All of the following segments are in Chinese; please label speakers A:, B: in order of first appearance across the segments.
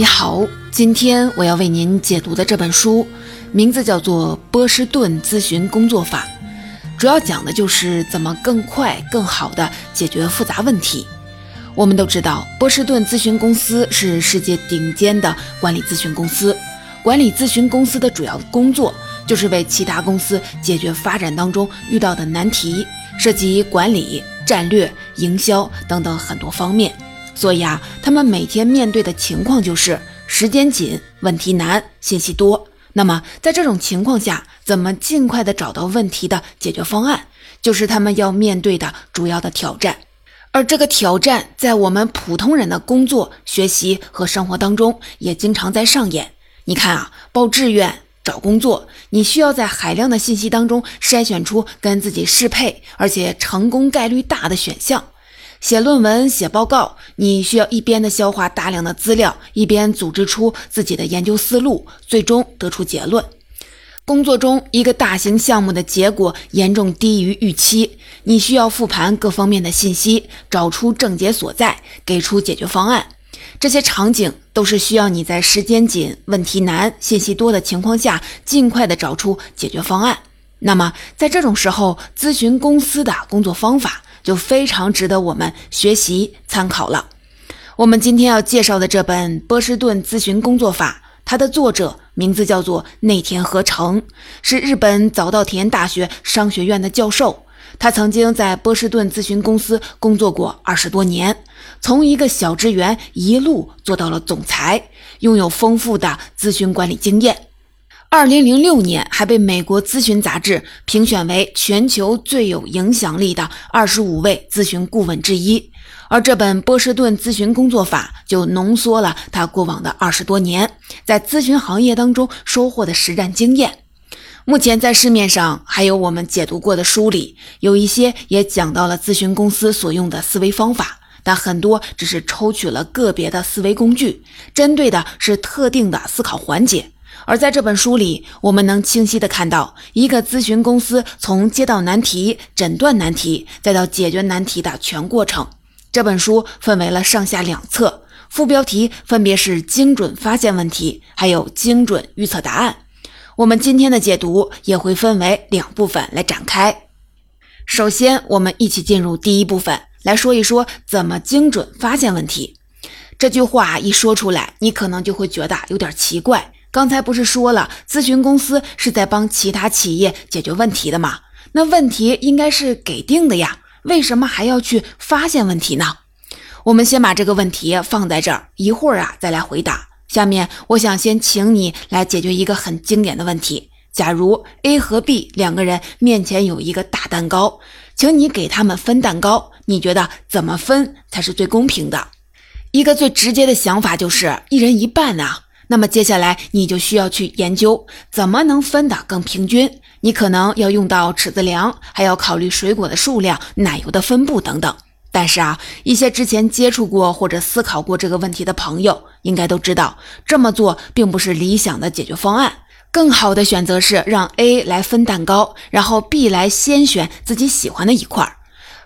A: 你好，今天我要为您解读的这本书名字叫做《波士顿咨询工作法》，主要讲的就是怎么更快、更好地解决复杂问题。我们都知道，波士顿咨询公司是世界顶尖的管理咨询公司。管理咨询公司的主要工作就是为其他公司解决发展当中遇到的难题，涉及管理、战略、营销等等很多方面。所以啊，他们每天面对的情况就是时间紧、问题难、信息多。那么在这种情况下，怎么尽快的找到问题的解决方案，就是他们要面对的主要的挑战。而这个挑战在我们普通人的工作、学习和生活当中也经常在上演。你看啊，报志愿、找工作，你需要在海量的信息当中筛选出跟自己适配而且成功概率大的选项。写论文、写报告，你需要一边的消化大量的资料，一边组织出自己的研究思路，最终得出结论。工作中，一个大型项目的结果严重低于预期，你需要复盘各方面的信息，找出症结所在，给出解决方案。这些场景都是需要你在时间紧、问题难、信息多的情况下，尽快的找出解决方案。那么，在这种时候，咨询公司的工作方法。就非常值得我们学习参考了。我们今天要介绍的这本《波士顿咨询工作法》，它的作者名字叫做内田和成，是日本早稻田大学商学院的教授。他曾经在波士顿咨询公司工作过二十多年，从一个小职员一路做到了总裁，拥有丰富的咨询管理经验。二零零六年，还被美国咨询杂志评选为全球最有影响力的二十五位咨询顾问之一。而这本波士顿咨询工作法就浓缩了他过往的二十多年在咨询行业当中收获的实战经验。目前在市面上还有我们解读过的书里，有一些也讲到了咨询公司所用的思维方法，但很多只是抽取了个别的思维工具，针对的是特定的思考环节。而在这本书里，我们能清晰地看到一个咨询公司从接到难题、诊断难题，再到解决难题的全过程。这本书分为了上下两册，副标题分别是“精准发现问题”还有“精准预测答案”。我们今天的解读也会分为两部分来展开。首先，我们一起进入第一部分，来说一说怎么精准发现问题。这句话一说出来，你可能就会觉得有点奇怪。刚才不是说了，咨询公司是在帮其他企业解决问题的吗？那问题应该是给定的呀，为什么还要去发现问题呢？我们先把这个问题放在这儿，一会儿啊再来回答。下面我想先请你来解决一个很经典的问题：假如 A 和 B 两个人面前有一个大蛋糕，请你给他们分蛋糕，你觉得怎么分才是最公平的？一个最直接的想法就是一人一半啊。那么接下来你就需要去研究怎么能分得更平均。你可能要用到尺子量，还要考虑水果的数量、奶油的分布等等。但是啊，一些之前接触过或者思考过这个问题的朋友，应该都知道这么做并不是理想的解决方案。更好的选择是让 A 来分蛋糕，然后 B 来先选自己喜欢的一块。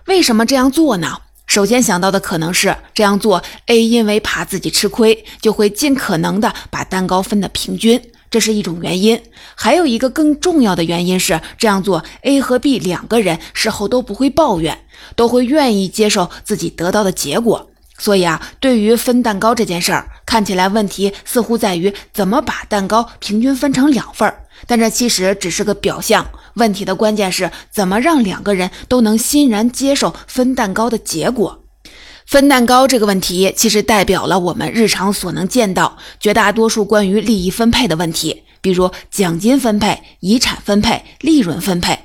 A: 为什么这样做呢？首先想到的可能是这样做，A 因为怕自己吃亏，就会尽可能的把蛋糕分得平均，这是一种原因。还有一个更重要的原因是，这样做 A 和 B 两个人事后都不会抱怨，都会愿意接受自己得到的结果。所以啊，对于分蛋糕这件事儿，看起来问题似乎在于怎么把蛋糕平均分成两份儿，但这其实只是个表象。问题的关键是怎么让两个人都能欣然接受分蛋糕的结果。分蛋糕这个问题，其实代表了我们日常所能见到绝大多数关于利益分配的问题，比如奖金分配、遗产分配、利润分配。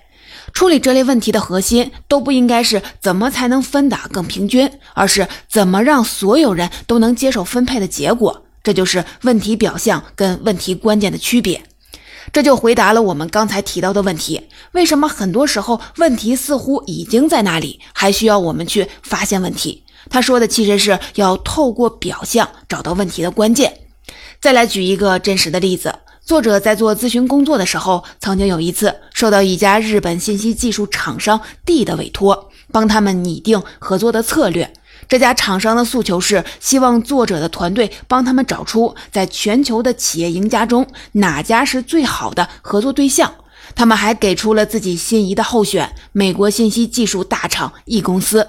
A: 处理这类问题的核心，都不应该是怎么才能分得更平均，而是怎么让所有人都能接受分配的结果。这就是问题表象跟问题关键的区别。这就回答了我们刚才提到的问题：为什么很多时候问题似乎已经在那里，还需要我们去发现问题？他说的其实是要透过表象找到问题的关键。再来举一个真实的例子：作者在做咨询工作的时候，曾经有一次受到一家日本信息技术厂商 D 的委托，帮他们拟定合作的策略。这家厂商的诉求是希望作者的团队帮他们找出在全球的企业赢家中哪家是最好的合作对象。他们还给出了自己心仪的候选——美国信息技术大厂 E 公司。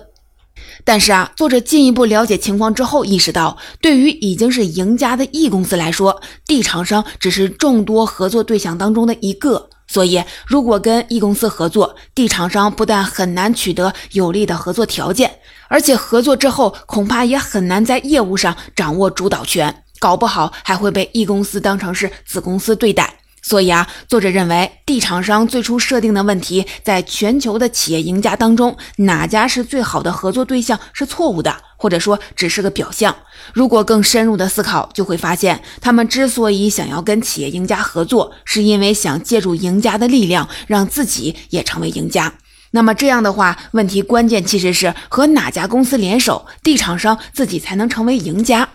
A: 但是啊，作者进一步了解情况之后，意识到，对于已经是赢家的 E 公司来说，D 厂商只是众多合作对象当中的一个。所以，如果跟 E 公司合作，D 厂商不但很难取得有利的合作条件，而且合作之后恐怕也很难在业务上掌握主导权，搞不好还会被 E 公司当成是子公司对待。所以啊，作者认为，D 厂商最初设定的问题，在全球的企业赢家当中，哪家是最好的合作对象是错误的，或者说只是个表象。如果更深入的思考，就会发现，他们之所以想要跟企业赢家合作，是因为想借助赢家的力量，让自己也成为赢家。那么这样的话，问题关键其实是和哪家公司联手地厂商自己才能成为赢家。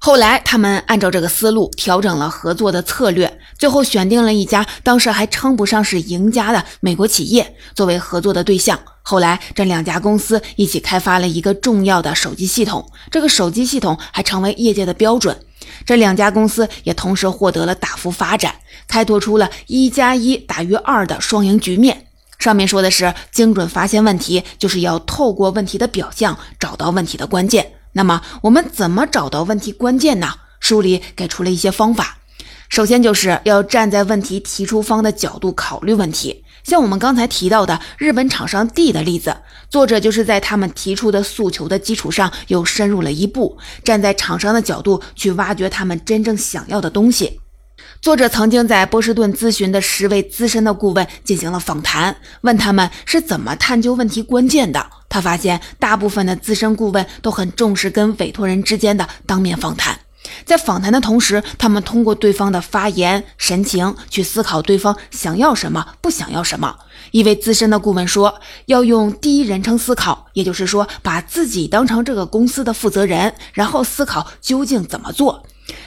A: 后来，他们按照这个思路调整了合作的策略，最后选定了一家当时还称不上是赢家的美国企业作为合作的对象。后来，这两家公司一起开发了一个重要的手机系统，这个手机系统还成为业界的标准。这两家公司也同时获得了大幅发展，开拓出了一加一大于二的双赢局面。上面说的是精准发现问题，就是要透过问题的表象找到问题的关键。那么我们怎么找到问题关键呢？书里给出了一些方法。首先就是要站在问题提出方的角度考虑问题。像我们刚才提到的日本厂商 D 的例子，作者就是在他们提出的诉求的基础上又深入了一步，站在厂商的角度去挖掘他们真正想要的东西。作者曾经在波士顿咨询的十位资深的顾问进行了访谈，问他们是怎么探究问题关键的。他发现，大部分的资深顾问都很重视跟委托人之间的当面访谈，在访谈的同时，他们通过对方的发言、神情去思考对方想要什么、不想要什么。一位资深的顾问说，要用第一人称思考，也就是说，把自己当成这个公司的负责人，然后思考究竟怎么做。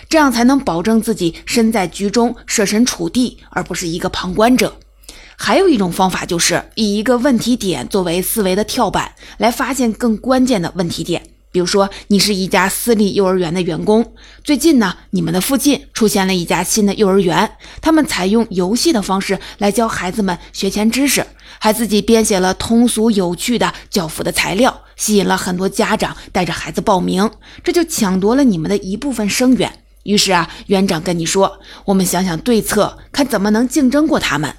A: 这样才能保证自己身在局中，设身处地，而不是一个旁观者。还有一种方法，就是以一个问题点作为思维的跳板，来发现更关键的问题点。比如说，你是一家私立幼儿园的员工，最近呢，你们的附近出现了一家新的幼儿园，他们采用游戏的方式来教孩子们学前知识，还自己编写了通俗有趣的教辅的材料，吸引了很多家长带着孩子报名，这就抢夺了你们的一部分生源。于是啊，园长跟你说：“我们想想对策，看怎么能竞争过他们。”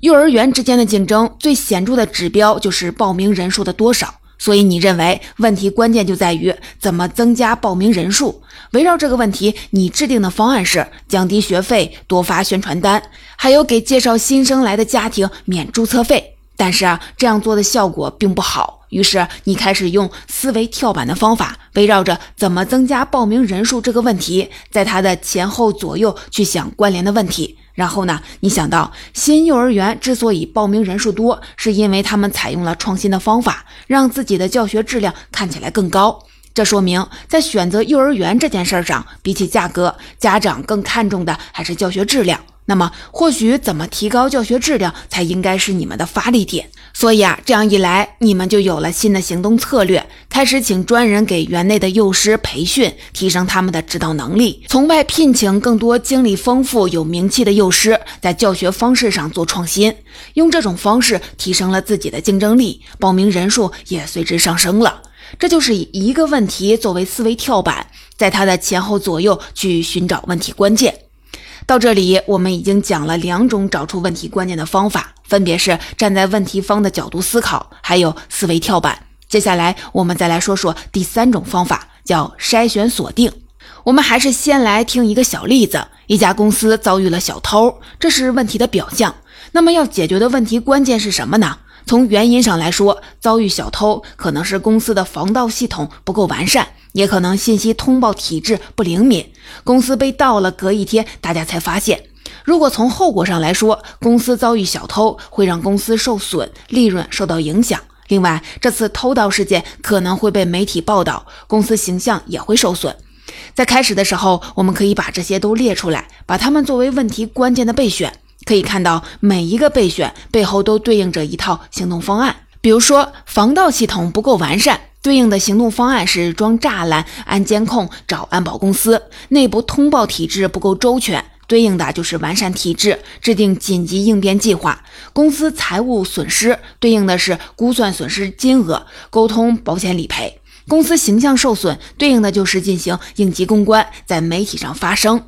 A: 幼儿园之间的竞争最显著的指标就是报名人数的多少。所以你认为问题关键就在于怎么增加报名人数？围绕这个问题，你制定的方案是降低学费、多发宣传单，还有给介绍新生来的家庭免注册费。但是啊，这样做的效果并不好。于是你开始用思维跳板的方法，围绕着怎么增加报名人数这个问题，在它的前后左右去想关联的问题。然后呢，你想到新幼儿园之所以报名人数多，是因为他们采用了创新的方法，让自己的教学质量看起来更高。这说明在选择幼儿园这件事上，比起价格，家长更看重的还是教学质量。那么，或许怎么提高教学质量才应该是你们的发力点。所以啊，这样一来，你们就有了新的行动策略，开始请专人给园内的幼师培训，提升他们的指导能力；从外聘请更多经历丰富、有名气的幼师，在教学方式上做创新，用这种方式提升了自己的竞争力，报名人数也随之上升了。这就是以一个问题作为思维跳板，在它的前后左右去寻找问题关键。到这里，我们已经讲了两种找出问题关键的方法，分别是站在问题方的角度思考，还有思维跳板。接下来，我们再来说说第三种方法，叫筛选锁定。我们还是先来听一个小例子：一家公司遭遇了小偷，这是问题的表象。那么要解决的问题关键是什么呢？从原因上来说，遭遇小偷可能是公司的防盗系统不够完善。也可能信息通报体制不灵敏，公司被盗了，隔一天大家才发现。如果从后果上来说，公司遭遇小偷会让公司受损，利润受到影响。另外，这次偷盗事件可能会被媒体报道，公司形象也会受损。在开始的时候，我们可以把这些都列出来，把它们作为问题关键的备选。可以看到，每一个备选背后都对应着一套行动方案。比如说，防盗系统不够完善。对应的行动方案是装栅栏、安监控、找安保公司；内部通报体制不够周全，对应的就是完善体制，制定紧急应变计划；公司财务损失，对应的是估算损失金额，沟通保险理赔；公司形象受损，对应的就是进行应急公关，在媒体上发声。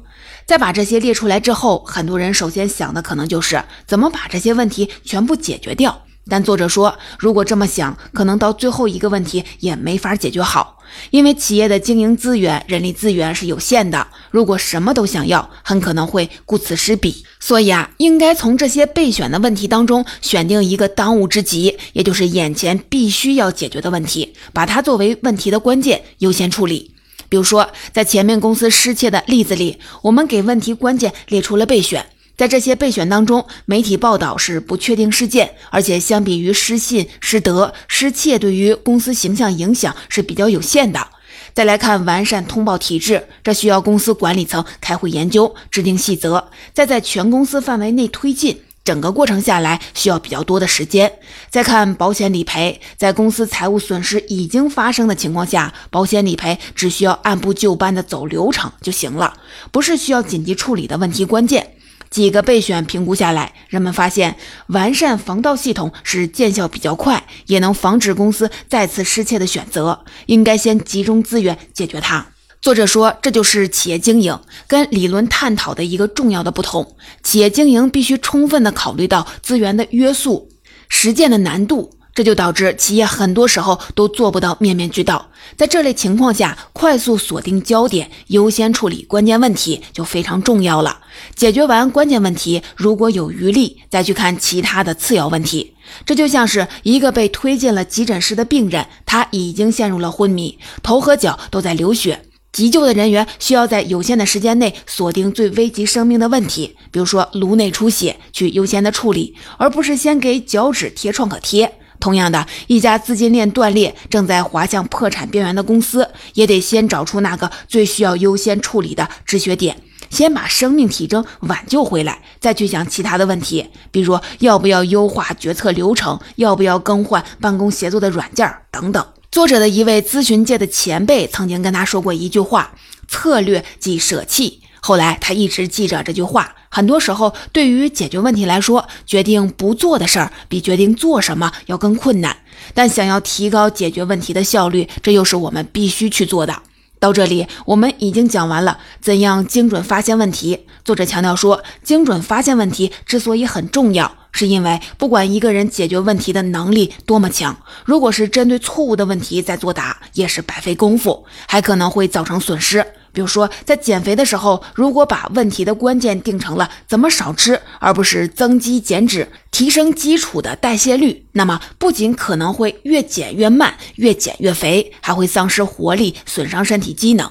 A: 在把这些列出来之后，很多人首先想的可能就是怎么把这些问题全部解决掉。但作者说，如果这么想，可能到最后一个问题也没法解决好，因为企业的经营资源、人力资源是有限的。如果什么都想要，很可能会顾此失彼。所以啊，应该从这些备选的问题当中选定一个当务之急，也就是眼前必须要解决的问题，把它作为问题的关键优先处理。比如说，在前面公司失窃的例子里，我们给问题关键列出了备选。在这些备选当中，媒体报道是不确定事件，而且相比于失信、失德、失窃，对于公司形象影响是比较有限的。再来看完善通报体制，这需要公司管理层开会研究、制定细则，再在全公司范围内推进。整个过程下来需要比较多的时间。再看保险理赔，在公司财务损失已经发生的情况下，保险理赔只需要按部就班的走流程就行了，不是需要紧急处理的问题关键。几个备选评估下来，人们发现完善防盗系统是见效比较快，也能防止公司再次失窃的选择。应该先集中资源解决它。作者说，这就是企业经营跟理论探讨的一个重要的不同。企业经营必须充分的考虑到资源的约束、实践的难度。这就导致企业很多时候都做不到面面俱到。在这类情况下，快速锁定焦点，优先处理关键问题就非常重要了。解决完关键问题，如果有余力，再去看其他的次要问题。这就像是一个被推进了急诊室的病人，他已经陷入了昏迷，头和脚都在流血。急救的人员需要在有限的时间内锁定最危及生命的问题，比如说颅内出血，去优先的处理，而不是先给脚趾贴创可贴。同样的，一家资金链断裂、正在滑向破产边缘的公司，也得先找出那个最需要优先处理的止血点，先把生命体征挽救回来，再去想其他的问题，比如要不要优化决策流程，要不要更换办公协作的软件等等。作者的一位咨询界的前辈曾经跟他说过一句话：“策略即舍弃。”后来他一直记着这句话。很多时候，对于解决问题来说，决定不做的事儿比决定做什么要更困难。但想要提高解决问题的效率，这又是我们必须去做的。到这里，我们已经讲完了怎样精准发现问题。作者强调说，精准发现问题之所以很重要，是因为不管一个人解决问题的能力多么强，如果是针对错误的问题在作答，也是白费功夫，还可能会造成损失。比如说，在减肥的时候，如果把问题的关键定成了怎么少吃，而不是增肌减脂、提升基础的代谢率，那么不仅可能会越减越慢，越减越肥，还会丧失活力，损伤身体机能。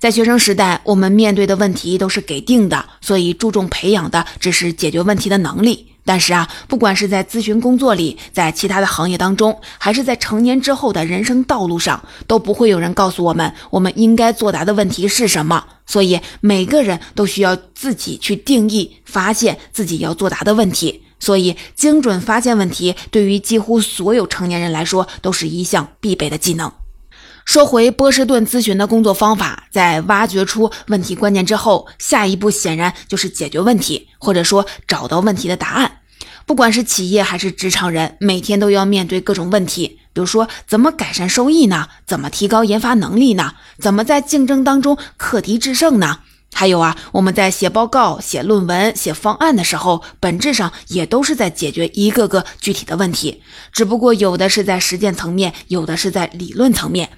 A: 在学生时代，我们面对的问题都是给定的，所以注重培养的只是解决问题的能力。但是啊，不管是在咨询工作里，在其他的行业当中，还是在成年之后的人生道路上，都不会有人告诉我们我们应该作答的问题是什么。所以每个人都需要自己去定义、发现自己要作答的问题。所以，精准发现问题对于几乎所有成年人来说，都是一项必备的技能。说回波士顿咨询的工作方法，在挖掘出问题关键之后，下一步显然就是解决问题，或者说找到问题的答案。不管是企业还是职场人，每天都要面对各种问题，比如说怎么改善收益呢？怎么提高研发能力呢？怎么在竞争当中克敌制胜呢？还有啊，我们在写报告、写论文、写方案的时候，本质上也都是在解决一个个具体的问题，只不过有的是在实践层面，有的是在理论层面。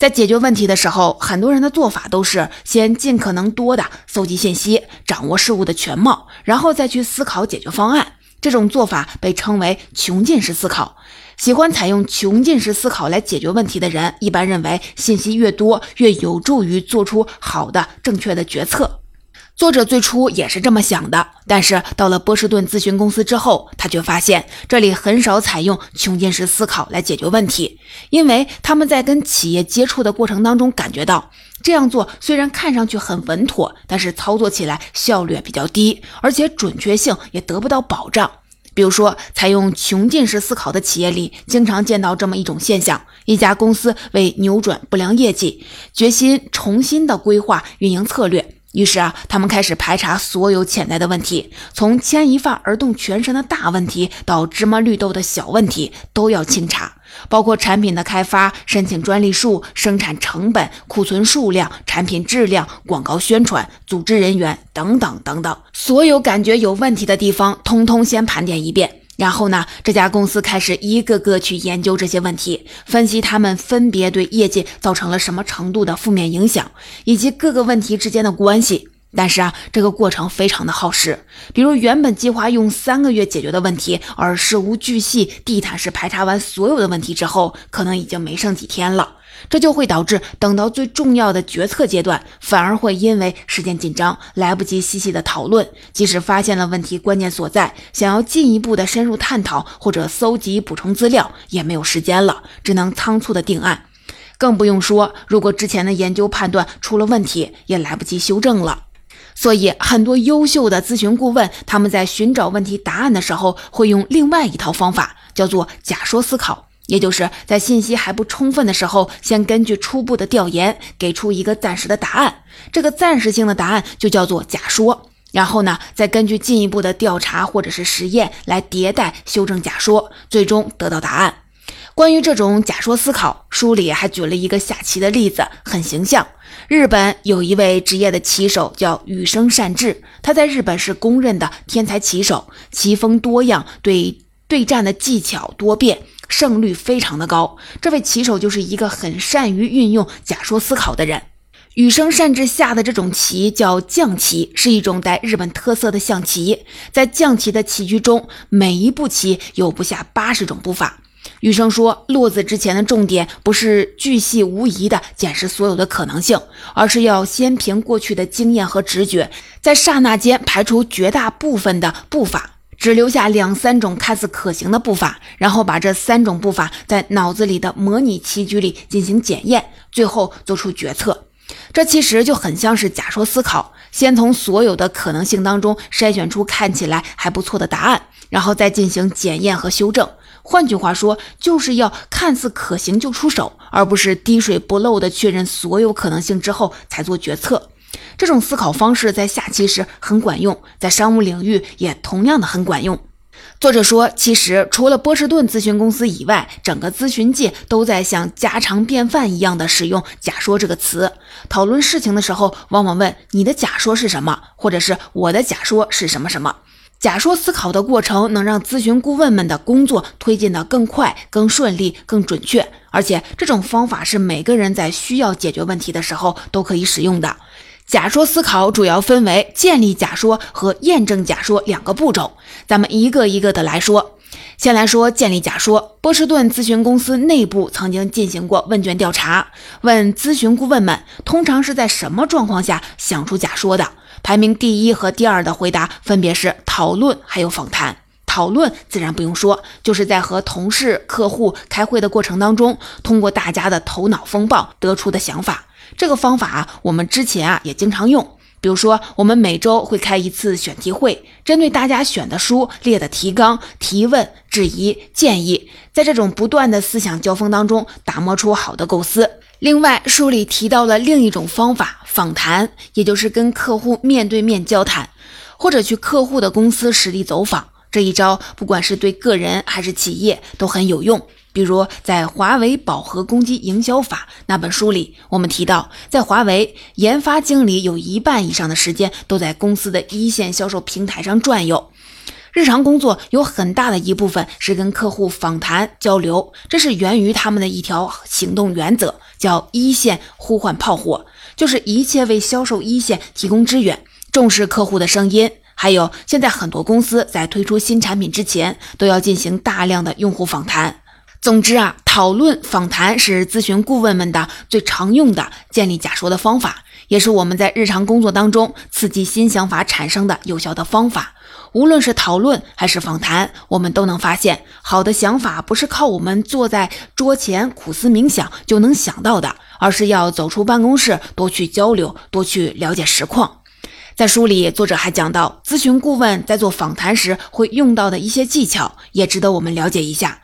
A: 在解决问题的时候，很多人的做法都是先尽可能多的搜集信息，掌握事物的全貌，然后再去思考解决方案。这种做法被称为穷尽式思考。喜欢采用穷尽式思考来解决问题的人，一般认为信息越多，越有助于做出好的、正确的决策。作者最初也是这么想的，但是到了波士顿咨询公司之后，他却发现这里很少采用穷尽式思考来解决问题，因为他们在跟企业接触的过程当中感觉到，这样做虽然看上去很稳妥，但是操作起来效率比较低，而且准确性也得不到保障。比如说，采用穷尽式思考的企业里，经常见到这么一种现象：一家公司为扭转不良业绩，决心重新的规划运营策略。于是啊，他们开始排查所有潜在的问题，从牵一发而动全身的大问题到芝麻绿豆的小问题，都要清查。包括产品的开发、申请专利数、生产成本、库存数量、产品质量、广告宣传、组织人员等等等等，所有感觉有问题的地方，通通先盘点一遍。然后呢，这家公司开始一个个去研究这些问题，分析他们分别对业绩造成了什么程度的负面影响，以及各个问题之间的关系。但是啊，这个过程非常的耗时。比如原本计划用三个月解决的问题，而事无巨细、地毯式排查完所有的问题之后，可能已经没剩几天了。这就会导致等到最重要的决策阶段，反而会因为时间紧张，来不及细细的讨论。即使发现了问题关键所在，想要进一步的深入探讨或者搜集补充资料，也没有时间了，只能仓促的定案。更不用说，如果之前的研究判断出了问题，也来不及修正了。所以，很多优秀的咨询顾问，他们在寻找问题答案的时候，会用另外一套方法，叫做假说思考。也就是在信息还不充分的时候，先根据初步的调研给出一个暂时的答案，这个暂时性的答案就叫做假说。然后呢，再根据进一步的调查或者是实验来迭代修正假说，最终得到答案。关于这种假说思考，书里还举了一个下棋的例子，很形象。日本有一位职业的棋手叫羽生善治，他在日本是公认的天才棋手，棋风多样，对对战的技巧多变。胜率非常的高，这位棋手就是一个很善于运用假说思考的人。羽生善治下的这种棋叫将棋，是一种带日本特色的象棋。在将棋的棋局中，每一步棋有不下八十种步法。羽生说，落子之前的重点不是巨细无遗地检视所有的可能性，而是要先凭过去的经验和直觉，在刹那间排除绝大部分的步法。只留下两三种看似可行的步伐，然后把这三种步伐在脑子里的模拟棋局里进行检验，最后做出决策。这其实就很像是假说思考，先从所有的可能性当中筛选出看起来还不错的答案，然后再进行检验和修正。换句话说，就是要看似可行就出手，而不是滴水不漏的确认所有可能性之后才做决策。这种思考方式在下棋时很管用，在商务领域也同样的很管用。作者说，其实除了波士顿咨询公司以外，整个咨询界都在像家常便饭一样的使用“假说”这个词。讨论事情的时候，往往问你的假说是什么，或者是我的假说是什么什么。假说思考的过程能让咨询顾问们的工作推进的更快、更顺利、更准确，而且这种方法是每个人在需要解决问题的时候都可以使用的。假说思考主要分为建立假说和验证假说两个步骤，咱们一个一个的来说。先来说建立假说。波士顿咨询公司内部曾经进行过问卷调查，问咨询顾问们通常是在什么状况下想出假说的。排名第一和第二的回答分别是讨论还有访谈。讨论自然不用说，就是在和同事、客户开会的过程当中，通过大家的头脑风暴得出的想法。这个方法啊我们之前啊也经常用，比如说我们每周会开一次选题会，针对大家选的书列的提纲提问、质疑、建议，在这种不断的思想交锋当中打磨出好的构思。另外，书里提到了另一种方法——访谈，也就是跟客户面对面交谈，或者去客户的公司实地走访。这一招不管是对个人还是企业都很有用。比如在《华为饱和攻击营销法》那本书里，我们提到，在华为研发经理有一半以上的时间都在公司的一线销售平台上转悠，日常工作有很大的一部分是跟客户访谈交流。这是源于他们的一条行动原则，叫“一线呼唤炮火”，就是一切为销售一线提供支援，重视客户的声音。还有，现在很多公司在推出新产品之前，都要进行大量的用户访谈。总之啊，讨论访谈是咨询顾问们的最常用的建立假说的方法，也是我们在日常工作当中刺激新想法产生的有效的方法。无论是讨论还是访谈，我们都能发现，好的想法不是靠我们坐在桌前苦思冥想就能想到的，而是要走出办公室，多去交流，多去了解实况。在书里，作者还讲到，咨询顾问在做访谈时会用到的一些技巧，也值得我们了解一下。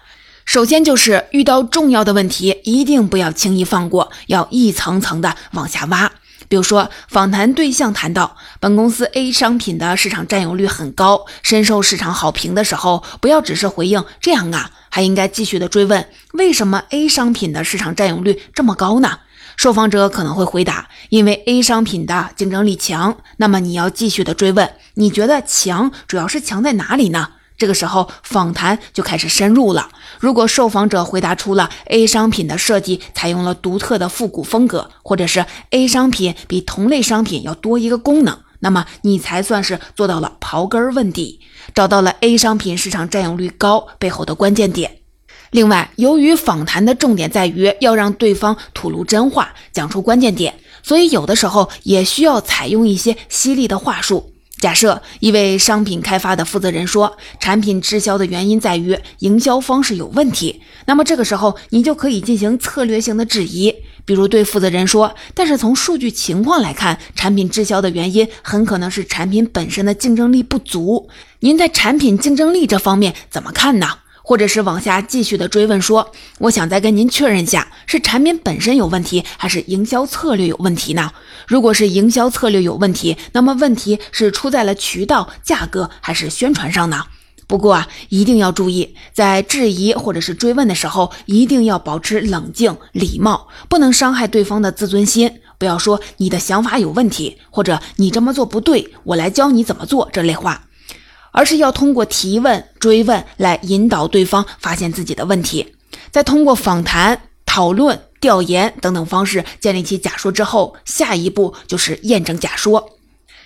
A: 首先就是遇到重要的问题，一定不要轻易放过，要一层层的往下挖。比如说，访谈对象谈到本公司 A 商品的市场占有率很高，深受市场好评的时候，不要只是回应这样啊，还应该继续的追问，为什么 A 商品的市场占有率这么高呢？受访者可能会回答，因为 A 商品的竞争力强。那么你要继续的追问，你觉得强主要是强在哪里呢？这个时候访谈就开始深入了。如果受访者回答出了 A 商品的设计采用了独特的复古风格，或者是 A 商品比同类商品要多一个功能，那么你才算是做到了刨根问底，找到了 A 商品市场占有率高背后的关键点。另外，由于访谈的重点在于要让对方吐露真话，讲出关键点，所以有的时候也需要采用一些犀利的话术。假设一位商品开发的负责人说，产品滞销的原因在于营销方式有问题，那么这个时候你就可以进行策略性的质疑，比如对负责人说，但是从数据情况来看，产品滞销的原因很可能是产品本身的竞争力不足，您在产品竞争力这方面怎么看呢？或者是往下继续的追问说，我想再跟您确认一下，是产品本身有问题，还是营销策略有问题呢？如果是营销策略有问题，那么问题是出在了渠道、价格还是宣传上呢？不过啊，一定要注意，在质疑或者是追问的时候，一定要保持冷静、礼貌，不能伤害对方的自尊心。不要说你的想法有问题，或者你这么做不对，我来教你怎么做这类话。而是要通过提问、追问来引导对方发现自己的问题，再通过访谈、讨论、调研等等方式建立起假说之后，下一步就是验证假说。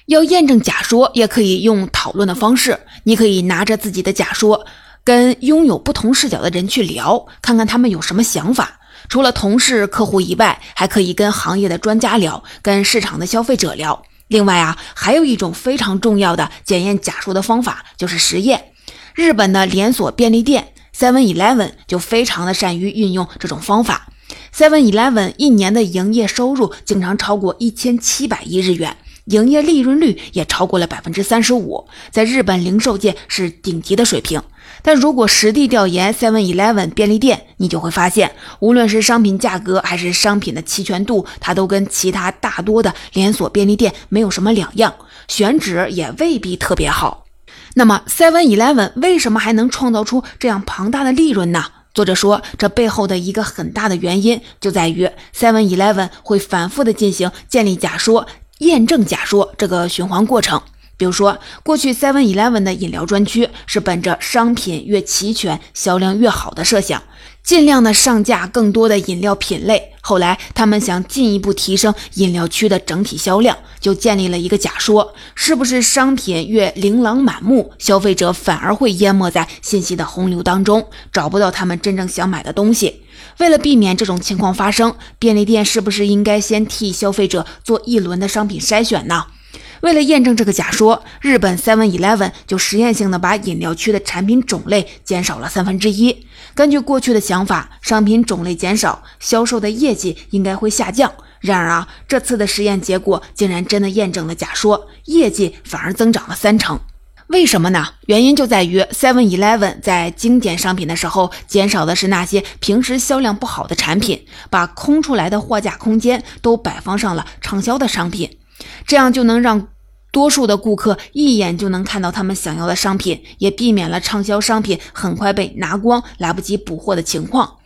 A: 要验证假说，也可以用讨论的方式。你可以拿着自己的假说，跟拥有不同视角的人去聊，看看他们有什么想法。除了同事、客户以外，还可以跟行业的专家聊，跟市场的消费者聊。另外啊，还有一种非常重要的检验假说的方法，就是实验。日本的连锁便利店 Seven Eleven 就非常的善于运用这种方法。Seven Eleven 一年的营业收入经常超过一千七百亿日元，营业利润率也超过了百分之三十五，在日本零售界是顶级的水平。但如果实地调研 Seven Eleven 便利店，你就会发现，无论是商品价格还是商品的齐全度，它都跟其他大多的连锁便利店没有什么两样，选址也未必特别好。那么 Seven Eleven 为什么还能创造出这样庞大的利润呢？作者说，这背后的一个很大的原因就在于 Seven Eleven 会反复的进行建立假说、验证假说这个循环过程。比如说，过去 Seven Eleven 的饮料专区是本着商品越齐全、销量越好的设想，尽量的上架更多的饮料品类。后来，他们想进一步提升饮料区的整体销量，就建立了一个假说：是不是商品越琳琅满目，消费者反而会淹没在信息的洪流当中，找不到他们真正想买的东西？为了避免这种情况发生，便利店是不是应该先替消费者做一轮的商品筛选呢？为了验证这个假说，日本 Seven Eleven 就实验性的把饮料区的产品种类减少了三分之一。根据过去的想法，商品种类减少，销售的业绩应该会下降。然而啊，这次的实验结果竟然真的验证了假说，业绩反而增长了三成。为什么呢？原因就在于 Seven Eleven 在精简商品的时候，减少的是那些平时销量不好的产品，把空出来的货架空间都摆放上了畅销的商品，这样就能让。多数的顾客一眼就能看到他们想要的商品，也避免了畅销商品很快被拿光、来不及补货的情况。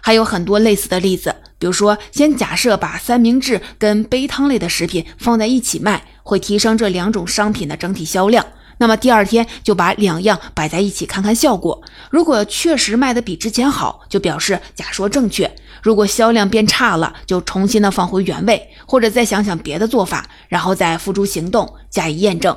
A: 还有很多类似的例子，比如说，先假设把三明治跟杯汤类的食品放在一起卖，会提升这两种商品的整体销量。那么第二天就把两样摆在一起看看效果。如果确实卖的比之前好，就表示假说正确；如果销量变差了，就重新的放回原位，或者再想想别的做法，然后再付诸行动加以验证。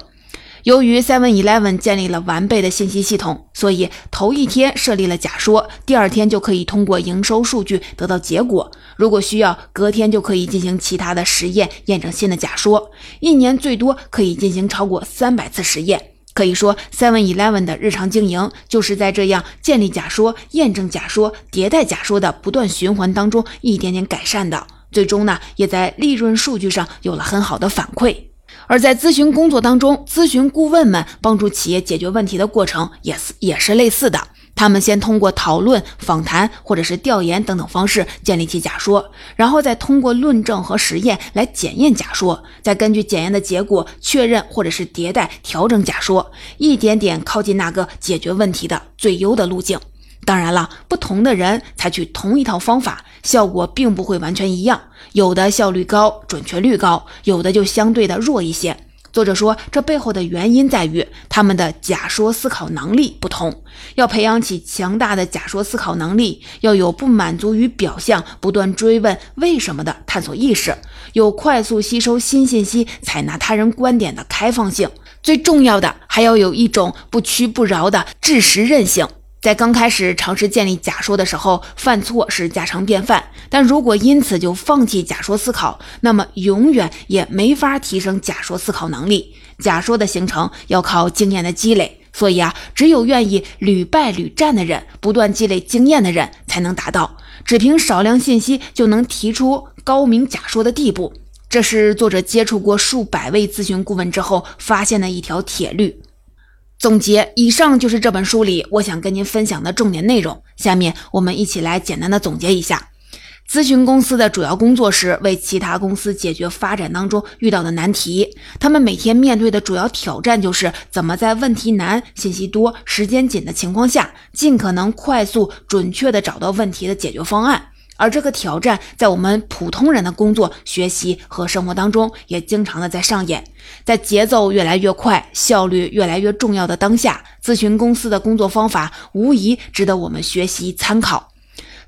A: 由于 Seven Eleven 建立了完备的信息系统，所以头一天设立了假说，第二天就可以通过营收数据得到结果。如果需要，隔天就可以进行其他的实验验证新的假说。一年最多可以进行超过三百次实验。可以说，Seven Eleven 的日常经营就是在这样建立假说、验证假说、迭代假说的不断循环当中一点点改善的。最终呢，也在利润数据上有了很好的反馈。而在咨询工作当中，咨询顾问们帮助企业解决问题的过程也是也是类似的。他们先通过讨论、访谈或者是调研等等方式建立起假说，然后再通过论证和实验来检验假说，再根据检验的结果确认或者是迭代调整假说，一点点靠近那个解决问题的最优的路径。当然了，不同的人采取同一套方法，效果并不会完全一样，有的效率高、准确率高，有的就相对的弱一些。作者说，这背后的原因在于他们的假说思考能力不同。要培养起强大的假说思考能力，要有不满足于表象、不断追问为什么的探索意识，有快速吸收新信息、采纳他人观点的开放性。最重要的，还要有一种不屈不挠的知识韧性。在刚开始尝试建立假说的时候，犯错是家常便饭。但如果因此就放弃假说思考，那么永远也没法提升假说思考能力。假说的形成要靠经验的积累，所以啊，只有愿意屡败屡战的人，不断积累经验的人，才能达到只凭少量信息就能提出高明假说的地步。这是作者接触过数百位咨询顾问之后发现的一条铁律。总结，以上就是这本书里我想跟您分享的重点内容。下面我们一起来简单的总结一下。咨询公司的主要工作是为其他公司解决发展当中遇到的难题。他们每天面对的主要挑战就是怎么在问题难、信息多、时间紧的情况下，尽可能快速、准确地找到问题的解决方案。而这个挑战在我们普通人的工作、学习和生活当中也经常的在上演。在节奏越来越快、效率越来越重要的当下，咨询公司的工作方法无疑值得我们学习参考。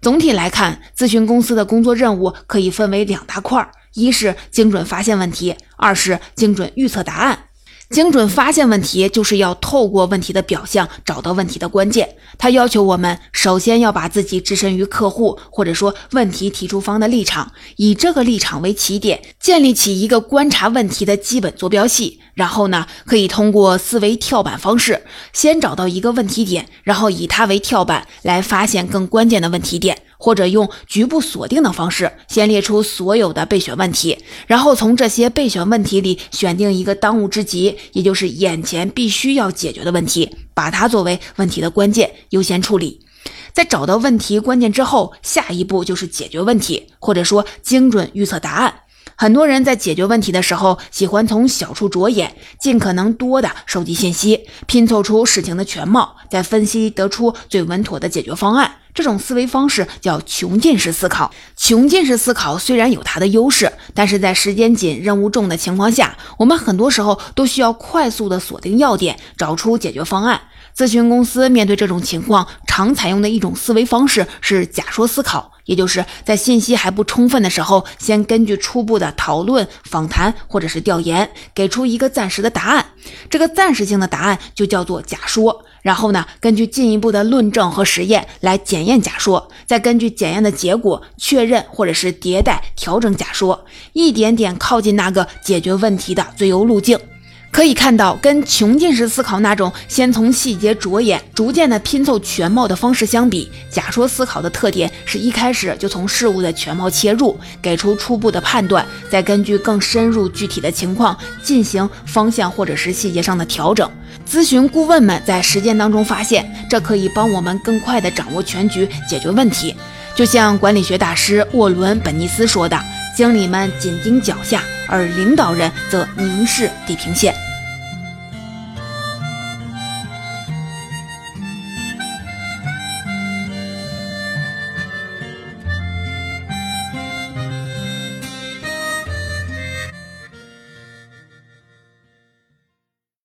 A: 总体来看，咨询公司的工作任务可以分为两大块儿：一是精准发现问题，二是精准预测答案。精准发现问题，就是要透过问题的表象找到问题的关键。它要求我们首先要把自己置身于客户或者说问题提出方的立场，以这个立场为起点，建立起一个观察问题的基本坐标系。然后呢，可以通过思维跳板方式，先找到一个问题点，然后以它为跳板来发现更关键的问题点。或者用局部锁定的方式，先列出所有的备选问题，然后从这些备选问题里选定一个当务之急，也就是眼前必须要解决的问题，把它作为问题的关键，优先处理。在找到问题关键之后，下一步就是解决问题，或者说精准预测答案。很多人在解决问题的时候，喜欢从小处着眼，尽可能多的收集信息，拼凑出事情的全貌，再分析得出最稳妥的解决方案。这种思维方式叫穷尽式思考。穷尽式思考虽然有它的优势，但是在时间紧、任务重的情况下，我们很多时候都需要快速的锁定要点，找出解决方案。咨询公司面对这种情况，常采用的一种思维方式是假说思考，也就是在信息还不充分的时候，先根据初步的讨论、访谈或者是调研，给出一个暂时的答案。这个暂时性的答案就叫做假说。然后呢，根据进一步的论证和实验来检验假说，再根据检验的结果确认或者是迭代调整假说，一点点靠近那个解决问题的最优路径。可以看到，跟穷尽式思考那种先从细节着眼，逐渐的拼凑全貌的方式相比，假说思考的特点是一开始就从事物的全貌切入，给出初步的判断，再根据更深入具体的情况进行方向或者是细节上的调整。咨询顾问们在实践当中发现，这可以帮我们更快地掌握全局，解决问题。就像管理学大师沃伦·本尼斯说的。经理们紧盯脚下，而领导人则凝视地平线。